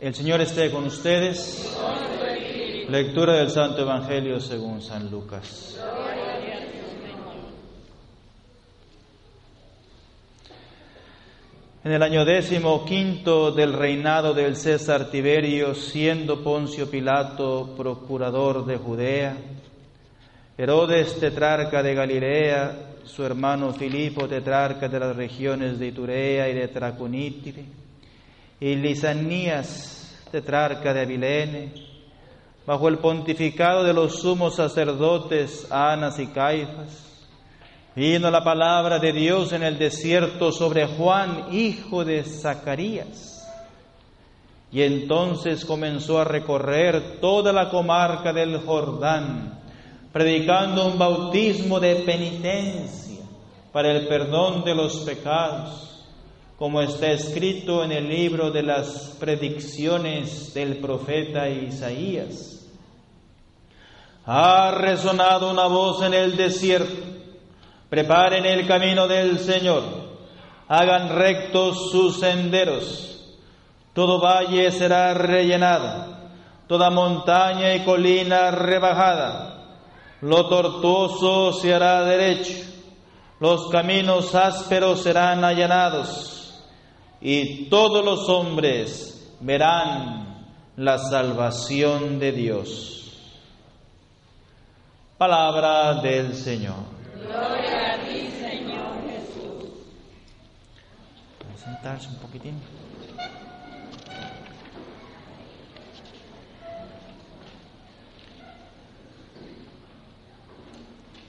El Señor esté con ustedes. Lectura del Santo Evangelio según San Lucas. En el año décimo quinto del reinado del César Tiberio, siendo Poncio Pilato procurador de Judea, Herodes tetrarca de Galilea, su hermano Filipo tetrarca de las regiones de Iturea y de Traconítire, y Lisanías tetrarca de Abilene, bajo el pontificado de los sumos sacerdotes Anas y Caifas, Vino la palabra de Dios en el desierto sobre Juan, hijo de Zacarías. Y entonces comenzó a recorrer toda la comarca del Jordán, predicando un bautismo de penitencia para el perdón de los pecados, como está escrito en el libro de las predicciones del profeta Isaías. Ha resonado una voz en el desierto Preparen el camino del Señor, hagan rectos sus senderos. Todo valle será rellenado, toda montaña y colina rebajada. Lo tortuoso se hará derecho, los caminos ásperos serán allanados, y todos los hombres verán la salvación de Dios. Palabra del Señor. Gloria a ti, Señor Jesús. Sentarse un poquitín.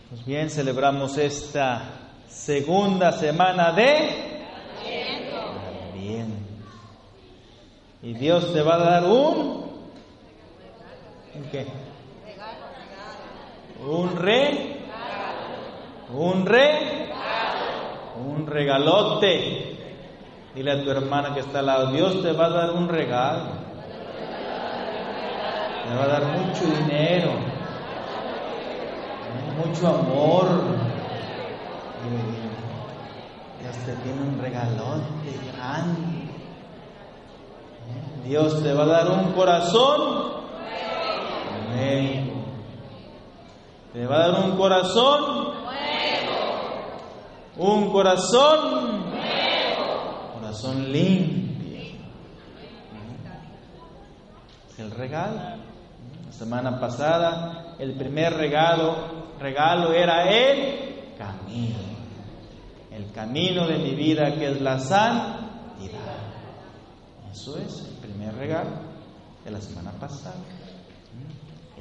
Pues bien, celebramos esta segunda semana de bien. Y Dios te va a dar un ¿un qué? Un re un re un regalote. Dile a tu hermana que está al lado, Dios te va a dar un regalo. Te va a dar mucho dinero, mucho amor. Dios te tiene un regalote grande. Dios te va a dar un corazón nuevo. Te va a dar un corazón un corazón corazón limpio. El regalo. La semana pasada el primer regalo, regalo era el camino. El camino de mi vida que es la santidad. Eso es el primer regalo de la semana pasada.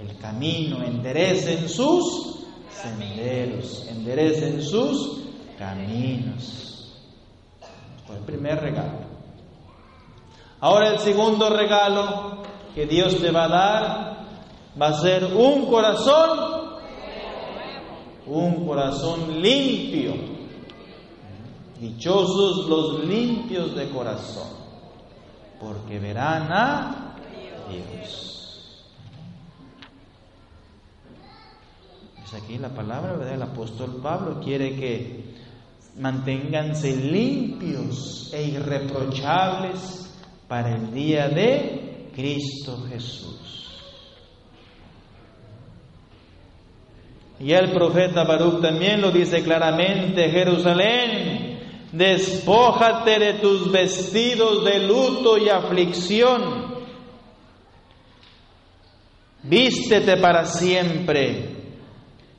El camino, enderecen sus senderos, enderecen sus caminos. Fue el primer regalo. Ahora el segundo regalo que Dios te va a dar va a ser un corazón, un corazón limpio. Dichosos los limpios de corazón, porque verán a Dios. Es aquí la palabra, ¿verdad? El apóstol Pablo quiere que manténganse limpios e irreprochables para el día de Cristo Jesús. Y el profeta Baruch también lo dice claramente, Jerusalén, despójate de tus vestidos de luto y aflicción, vístete para siempre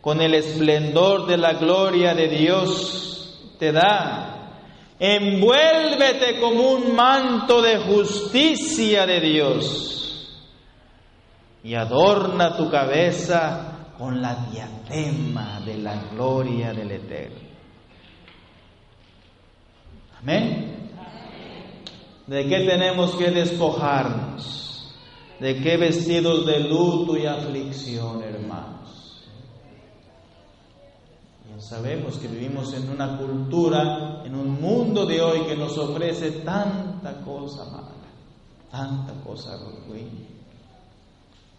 con el esplendor de la gloria de Dios te da. Envuélvete como un manto de justicia de Dios y adorna tu cabeza con la diadema de la gloria del Eterno. Amén. ¿De qué tenemos que despojarnos? ¿De qué vestidos de luto y aflicción, hermano? Sabemos que vivimos en una cultura, en un mundo de hoy que nos ofrece tanta cosa mala, tanta cosa ruin,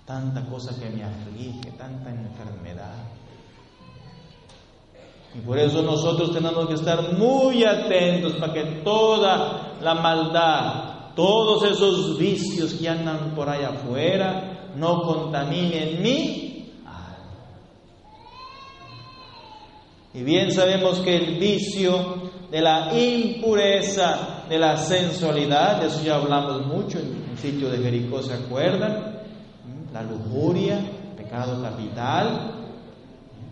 tanta cosa que me aflige, tanta enfermedad. Y por eso nosotros tenemos que estar muy atentos para que toda la maldad, todos esos vicios que andan por allá afuera no contaminen mi alma. Y bien sabemos que el vicio de la impureza, de la sensualidad, de eso ya hablamos mucho en el sitio de Jericó, ¿se acuerdan? La lujuria, pecado capital,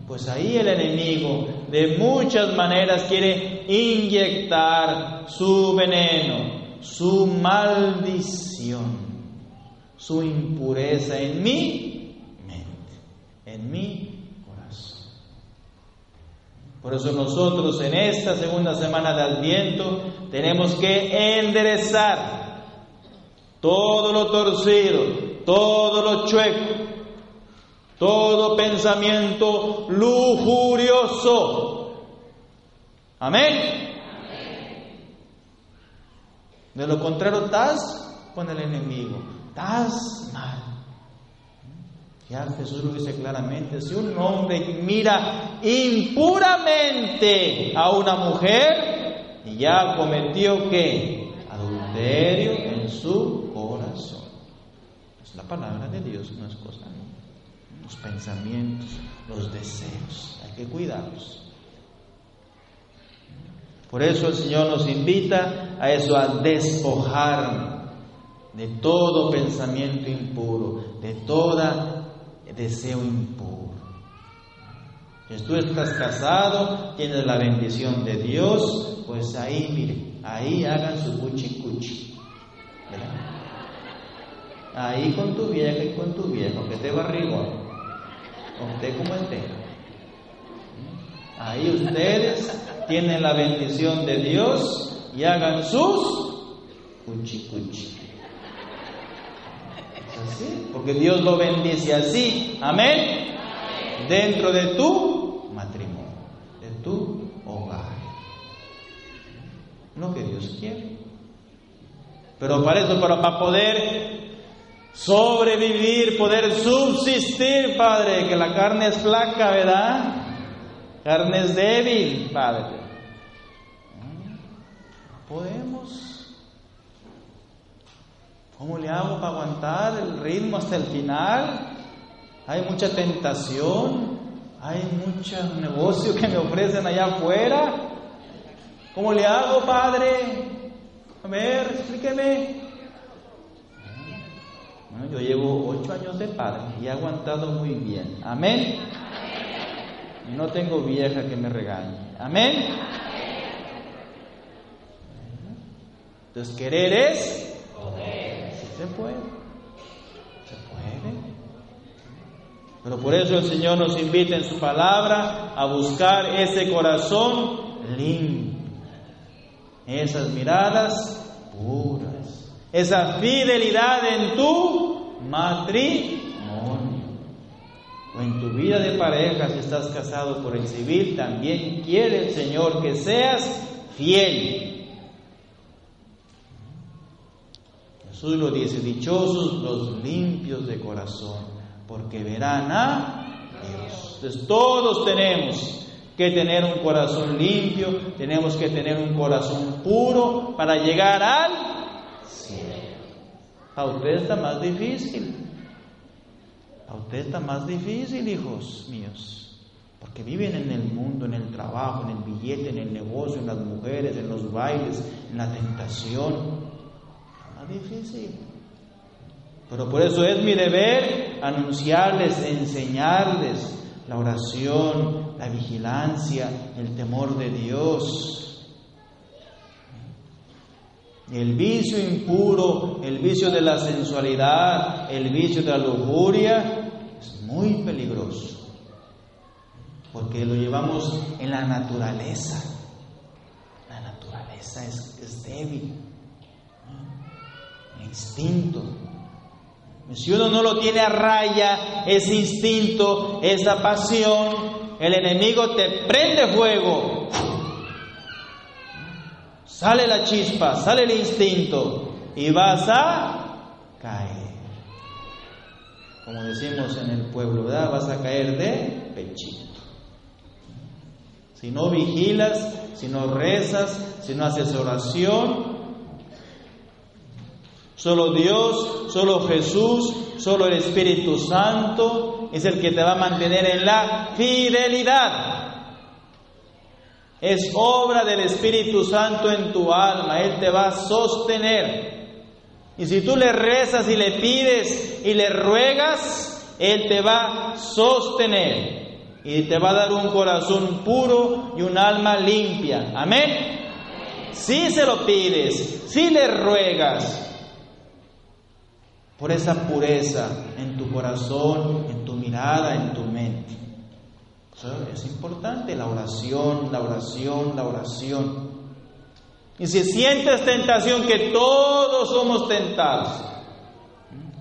pues ahí el enemigo de muchas maneras quiere inyectar su veneno, su maldición, su impureza en mi mente, en mi corazón. Por eso nosotros en esta segunda semana de Adviento tenemos que enderezar todo lo torcido, todo lo chueco, todo pensamiento lujurioso. Amén. De lo contrario, estás con el enemigo, estás mal. Ya Jesús lo dice claramente, si un hombre mira impuramente a una mujer, ya cometió que adulterio en su corazón. Es la palabra de Dios, no es cosa mía los pensamientos, los deseos. Hay que cuidarlos. Por eso el Señor nos invita a eso, a despojar de todo pensamiento impuro, de todo deseo impuro. Si tú estás casado, tienes la bendición de Dios, pues ahí, mire, ahí hagan su cuchi cuchi. Ahí con tu vieja y con tu viejo, que te barrigón usted como esté. Ahí ustedes tienen la bendición de Dios y hagan sus cuchi cuchi. así, porque Dios lo bendice así. Amén. Dentro de tu matrimonio, de tu hogar. Lo que Dios quiere. Pero para eso, para, para poder sobrevivir, poder subsistir, Padre, que la carne es flaca, ¿verdad? Carne es débil, Padre. podemos. ¿Cómo le hago para aguantar el ritmo hasta el final? Hay mucha tentación, hay mucho negocio que me ofrecen allá afuera. ¿Cómo le hago, Padre? A ver, explíqueme. Yo llevo ocho años de padre y he aguantado muy bien. Amén. Y no tengo vieja que me regañe. Amén. Entonces, querer es poder. se puede. Se puede. Pero por eso el Señor nos invita en su palabra a buscar ese corazón limpio, esas miradas puras, esa fidelidad en tu matrimonio. O en tu vida de pareja, si estás casado por el civil, también quiere el Señor que seas fiel. Jesús lo dice, dichosos los limpios de corazón, porque verán a Dios. Entonces todos tenemos que tener un corazón limpio, tenemos que tener un corazón puro para llegar al a usted está más difícil. A usted está más difícil, hijos míos. Porque viven en el mundo, en el trabajo, en el billete, en el negocio, en las mujeres, en los bailes, en la tentación. Está más difícil. Pero por eso es mi deber anunciarles, enseñarles la oración, la vigilancia, el temor de Dios. El vicio impuro, el vicio de la sensualidad, el vicio de la lujuria es muy peligroso. Porque lo llevamos en la naturaleza. La naturaleza es, débil. El instinto. Si uno no lo tiene a raya, ese instinto, esa pasión, el enemigo te prende fuego sale la chispa, sale el instinto y vas a caer. Como decimos en el pueblo, ¿verdad? Vas a caer de pechito. Si no vigilas, si no rezas, si no haces oración, Solo Dios, solo Jesús, solo el Espíritu Santo es el que te va a mantener en la fidelidad. Es obra del Espíritu Santo en tu alma, Él te va a sostener. Y si tú le rezas y le pides y le ruegas, Él te va a sostener y te va a dar un corazón puro y un alma limpia. Amén. Si se lo pides, si le ruegas, por esa pureza en tu corazón, en tu mirada, en tu es importante la oración, la oración, la oración. Y si sientes tentación, que todos somos tentados,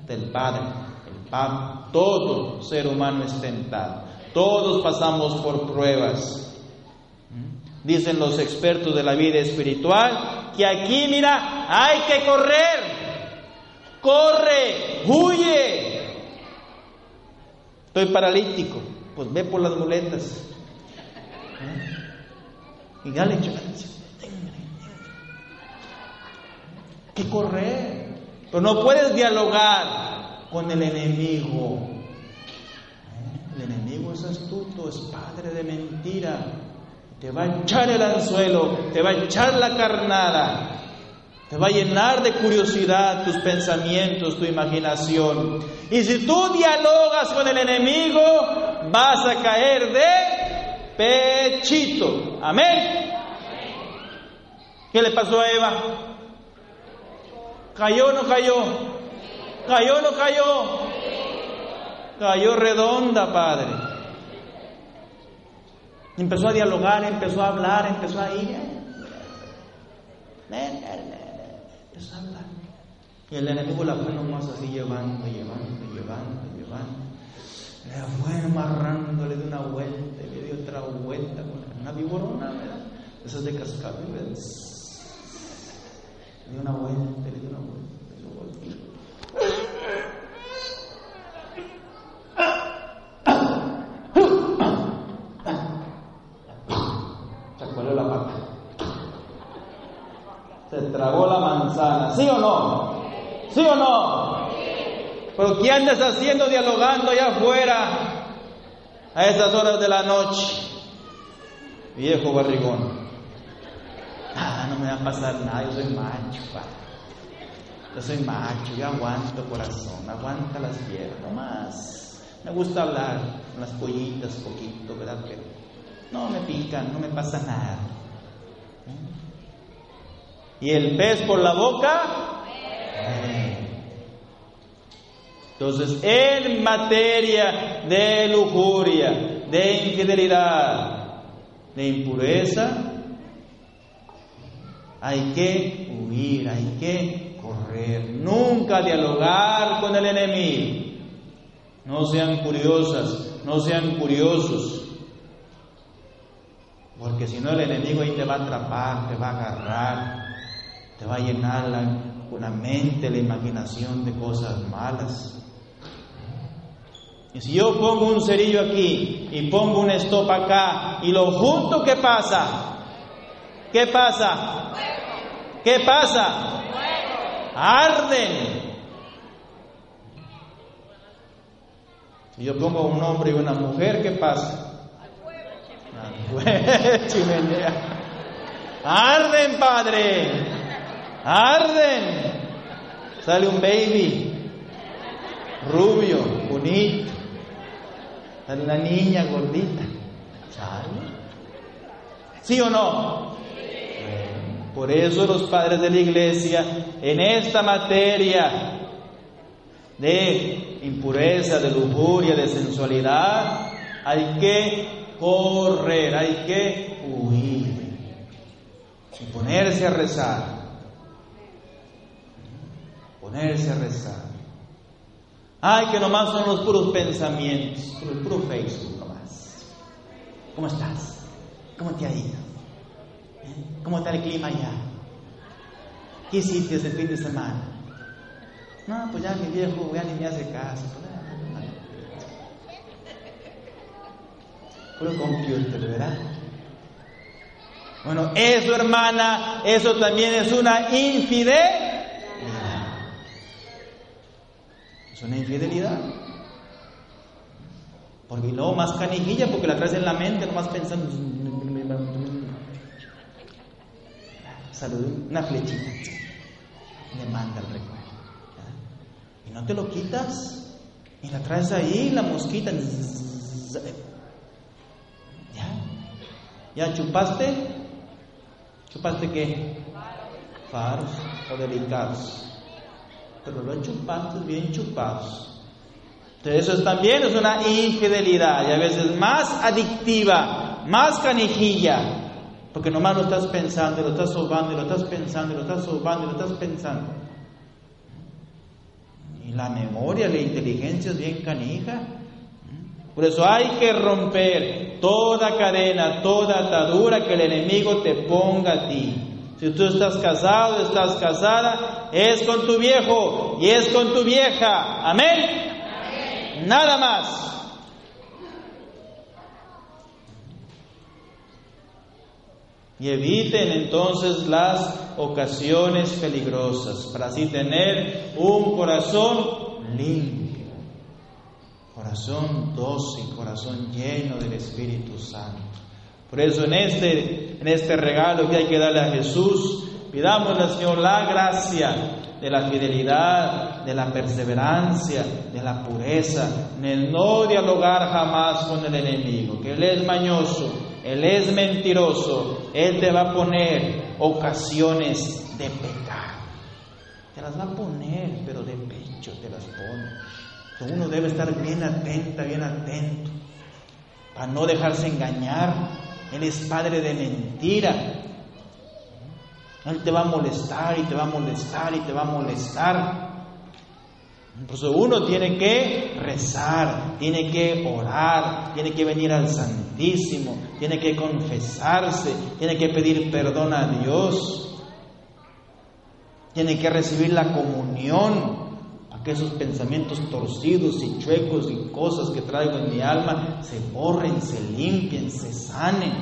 del Padre, el Padre, todo ser humano es tentado. Todos pasamos por pruebas. Dicen los expertos de la vida espiritual que aquí, mira, hay que correr corre, huye. Estoy paralítico, pues ve por las muletas. ¿Eh? Y dale, que correr. Pero no puedes dialogar con el enemigo. ¿Eh? El enemigo es astuto, es padre de mentira. Te va a echar el anzuelo, te va a echar la carnada. Te va a llenar de curiosidad tus pensamientos, tu imaginación. Y si tú dialogas con el enemigo, vas a caer de pechito. Amén. ¿Qué le pasó a Eva? ¿Cayó o no cayó? ¿Cayó o no cayó? Cayó redonda, Padre. Empezó a dialogar, empezó a hablar, empezó a ir. Y el enemigo la fue nomás así llevando, llevando, llevando, llevando. Le fue amarrándole de una vuelta, le dio otra vuelta una viborona, ¿verdad? Esas de cascabel, Le dio una vuelta, le dio una vuelta, le dio vuelta. La pata. Se tragó la manzana, ¿sí o no? ¿Sí o no? Pero ¿qué andas haciendo dialogando allá afuera a esas horas de la noche? Viejo barrigón. Ah, no me va a pasar nada, yo soy macho, pa. Yo soy macho, yo aguanto corazón, aguanta las piernas, más. Me gusta hablar con las pollitas poquito, ¿verdad? Pero no me pican, no me pasa nada. Y el pez por la boca entonces, en materia de lujuria, de infidelidad, de impureza, hay que huir, hay que correr, nunca dialogar con el enemigo. No sean curiosas, no sean curiosos, porque si no el enemigo ahí te va a atrapar, te va a agarrar, te va a llenar la, la mente, la imaginación de cosas malas. Y si yo pongo un cerillo aquí y pongo un stop acá y lo junto, ¿qué pasa? ¿Qué pasa? ¿Qué pasa? Arden. Si yo pongo un hombre y una mujer, ¿qué pasa? Arden, padre. Arden. Sale un baby rubio, bonito una niña gordita. ¿Sí o no? Por eso los padres de la iglesia en esta materia de impureza, de lujuria, de sensualidad, hay que correr, hay que huir y ponerse a rezar. Ponerse a rezar. Ay, que nomás son los puros pensamientos, el puro Facebook nomás. ¿Cómo estás? ¿Cómo te ha ido? ¿Eh? ¿Cómo está el clima allá? ¿Qué hiciste el fin de semana? No, pues ya mi viejo ya ni me hace caso. Puro computer, ¿verdad? Bueno, eso hermana, eso también es una infidelidad. Es una infidelidad. Porque no, más canijilla porque la traes en la mente, nomás pensando. Salud, una flechita. Le manda el recuerdo. Y no te lo quitas. Y la traes ahí, la mosquita. ¿Ya? ¿Ya chupaste? ¿Chupaste qué? Faros o delicados. Pero lo chupaste bien chupados. Entonces eso también es una infidelidad y a veces más adictiva, más canijilla, porque nomás lo estás pensando, lo estás sobando, lo estás pensando, lo estás sobando, lo estás pensando. Y la memoria, la inteligencia es bien canija. Por eso hay que romper toda cadena, toda atadura que el enemigo te ponga a ti. Si tú estás casado, estás casada, es con tu viejo y es con tu vieja. Amén. Nada más. Y eviten entonces las ocasiones peligrosas para así tener un corazón limpio, corazón dócil, corazón lleno del Espíritu Santo. Por eso en este, en este regalo que hay que darle a Jesús, pidamos al Señor la gracia de la fidelidad, de la perseverancia, de la pureza, en el no dialogar jamás con el enemigo, que Él es mañoso, Él es mentiroso, Él te va a poner ocasiones de pecar. Te las va a poner, pero de pecho te las pone. Uno debe estar bien atenta, bien atento, para no dejarse engañar. Él es padre de mentira. Él te va a molestar y te va a molestar y te va a molestar. Eso uno tiene que rezar, tiene que orar, tiene que venir al Santísimo, tiene que confesarse, tiene que pedir perdón a Dios, tiene que recibir la comunión que esos pensamientos torcidos y chuecos y cosas que traigo en mi alma se borren, se limpien, se sanen.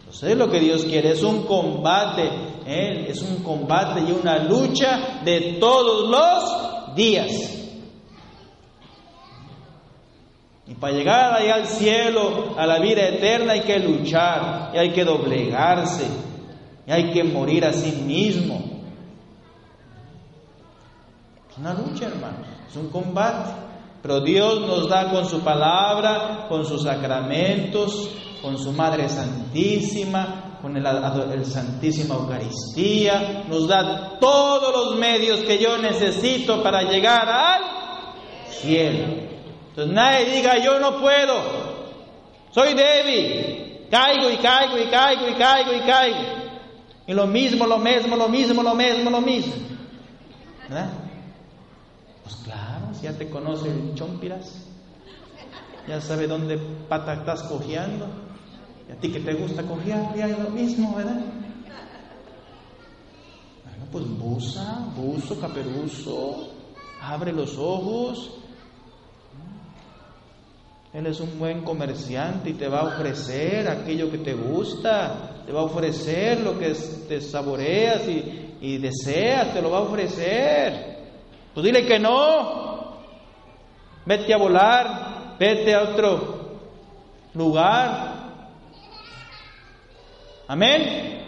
Entonces lo que Dios quiere es un combate, es un combate y una lucha de todos los días. Y para llegar allá al cielo, a la vida eterna, hay que luchar, y hay que doblegarse, y hay que morir a sí mismo. Una lucha, hermanos, es un combate. Pero Dios nos da con su palabra, con sus sacramentos, con su Madre Santísima, con el, el, Santísima Eucaristía, nos da todos los medios que yo necesito para llegar al cielo. Entonces nadie diga, yo no puedo, soy débil, caigo y caigo y caigo y caigo y caigo. Y lo mismo, lo mismo, lo mismo, lo mismo, lo mismo. ¿Verdad? Pues claro, ya te conoce el chompiras, ya sabe dónde pata estás cojeando. Y a ti que te gusta cojear, ya es lo mismo, ¿verdad? Bueno, pues busa, buzo, caperuzo, abre los ojos. Él es un buen comerciante y te va a ofrecer aquello que te gusta, te va a ofrecer lo que te saboreas y, y deseas, te lo va a ofrecer. Pues dile que no, vete a volar, vete a otro lugar, Amén.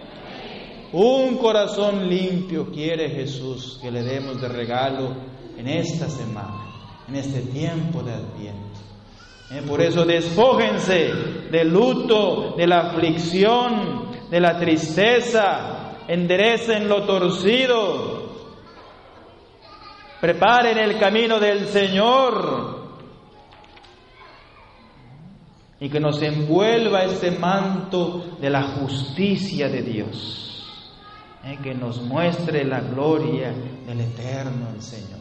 Un corazón limpio quiere Jesús que le demos de regalo en esta semana, en este tiempo de Adviento. Eh, por eso despójense del luto, de la aflicción, de la tristeza, enderecen lo torcido, preparen el camino del Señor y que nos envuelva este manto de la justicia de Dios, ¿eh? que nos muestre la gloria del eterno el Señor.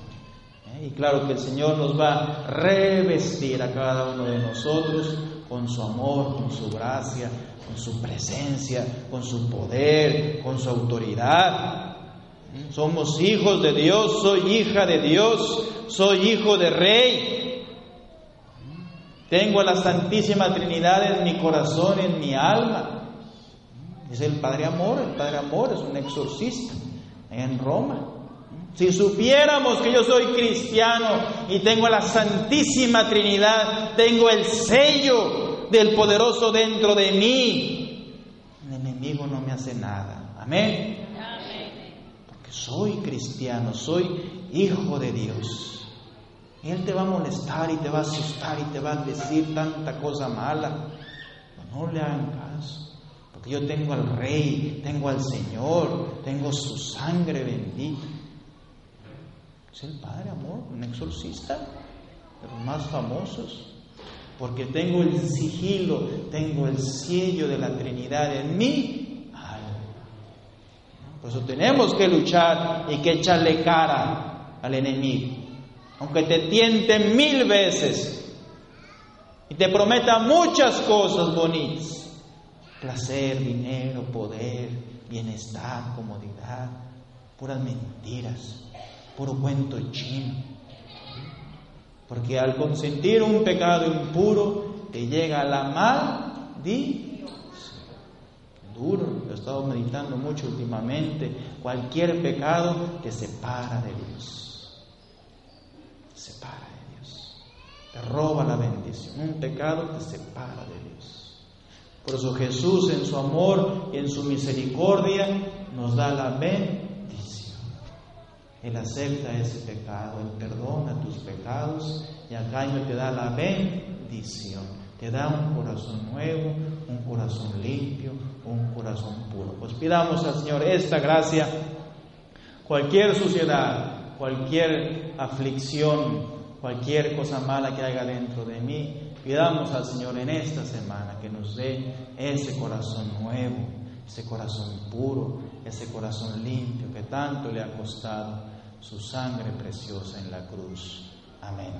¿eh? Y claro que el Señor nos va a revestir a cada uno de nosotros con su amor, con su gracia, con su presencia, con su poder, con su autoridad. Somos hijos de Dios, soy hija de Dios, soy hijo de rey, tengo a la Santísima Trinidad en mi corazón, en mi alma. Es el Padre Amor, el Padre Amor es un exorcista en Roma. Si supiéramos que yo soy cristiano y tengo la Santísima Trinidad, tengo el sello del poderoso dentro de mí, el enemigo no me hace nada. Amén. Soy cristiano, soy hijo de Dios. Él te va a molestar y te va a asustar y te va a decir tanta cosa mala. no le hagan caso. Porque yo tengo al Rey, tengo al Señor, tengo su sangre bendita. Es el Padre Amor, un exorcista de los más famosos. Porque tengo el sigilo, tengo el sello de la Trinidad en mí. Por eso tenemos que luchar y que echarle cara al enemigo. Aunque te tiente mil veces y te prometa muchas cosas bonitas. Placer, dinero, poder, bienestar, comodidad, puras mentiras puro cuento chino. Porque al consentir un pecado impuro, te llega la maldición. Duro, he estado meditando mucho últimamente. Cualquier pecado te separa de Dios. Separa de Dios. Te roba la bendición. Un pecado te separa de Dios. Por eso Jesús en su amor y en su misericordia nos da la bendición él acepta ese pecado, Él perdona tus pecados y a cambio te da la bendición. Te da un corazón nuevo, un corazón limpio, un corazón puro. Pues pidamos al Señor esta gracia. Cualquier suciedad, cualquier aflicción, cualquier cosa mala que haya dentro de mí, pidamos al Señor en esta semana que nos dé ese corazón nuevo, ese corazón puro, ese corazón limpio que tanto le ha costado su sangre preciosa en la cruz. Amén.